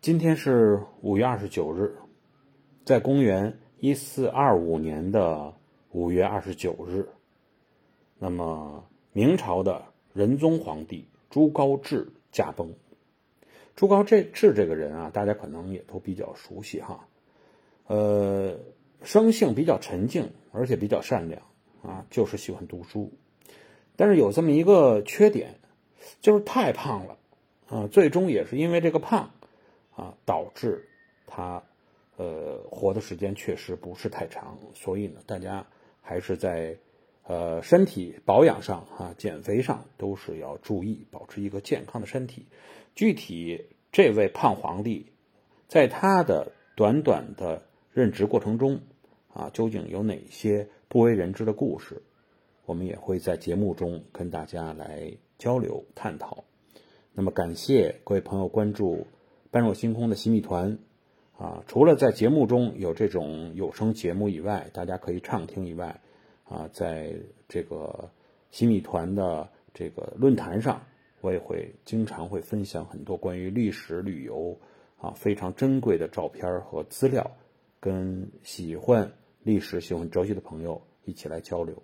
今天是五月二十九日，在公元一四二五年的五月二十九日，那么明朝的仁宗皇帝朱高炽驾崩。朱高炽这个人啊，大家可能也都比较熟悉哈。呃，生性比较沉静，而且比较善良啊，就是喜欢读书。但是有这么一个缺点，就是太胖了啊。最终也是因为这个胖啊，导致他呃活的时间确实不是太长。所以呢，大家还是在呃身体保养上啊，减肥上都是要注意，保持一个健康的身体。具体这位胖皇帝，在他的短短的任职过程中啊，究竟有哪些不为人知的故事？我们也会在节目中跟大家来交流探讨。那么，感谢各位朋友关注“般若星空”的洗米团啊！除了在节目中有这种有声节目以外，大家可以畅听以外啊，在这个新米团的这个论坛上，我也会经常会分享很多关于历史旅游啊非常珍贵的照片和资料，跟喜欢历史、喜欢哲学的朋友一起来交流。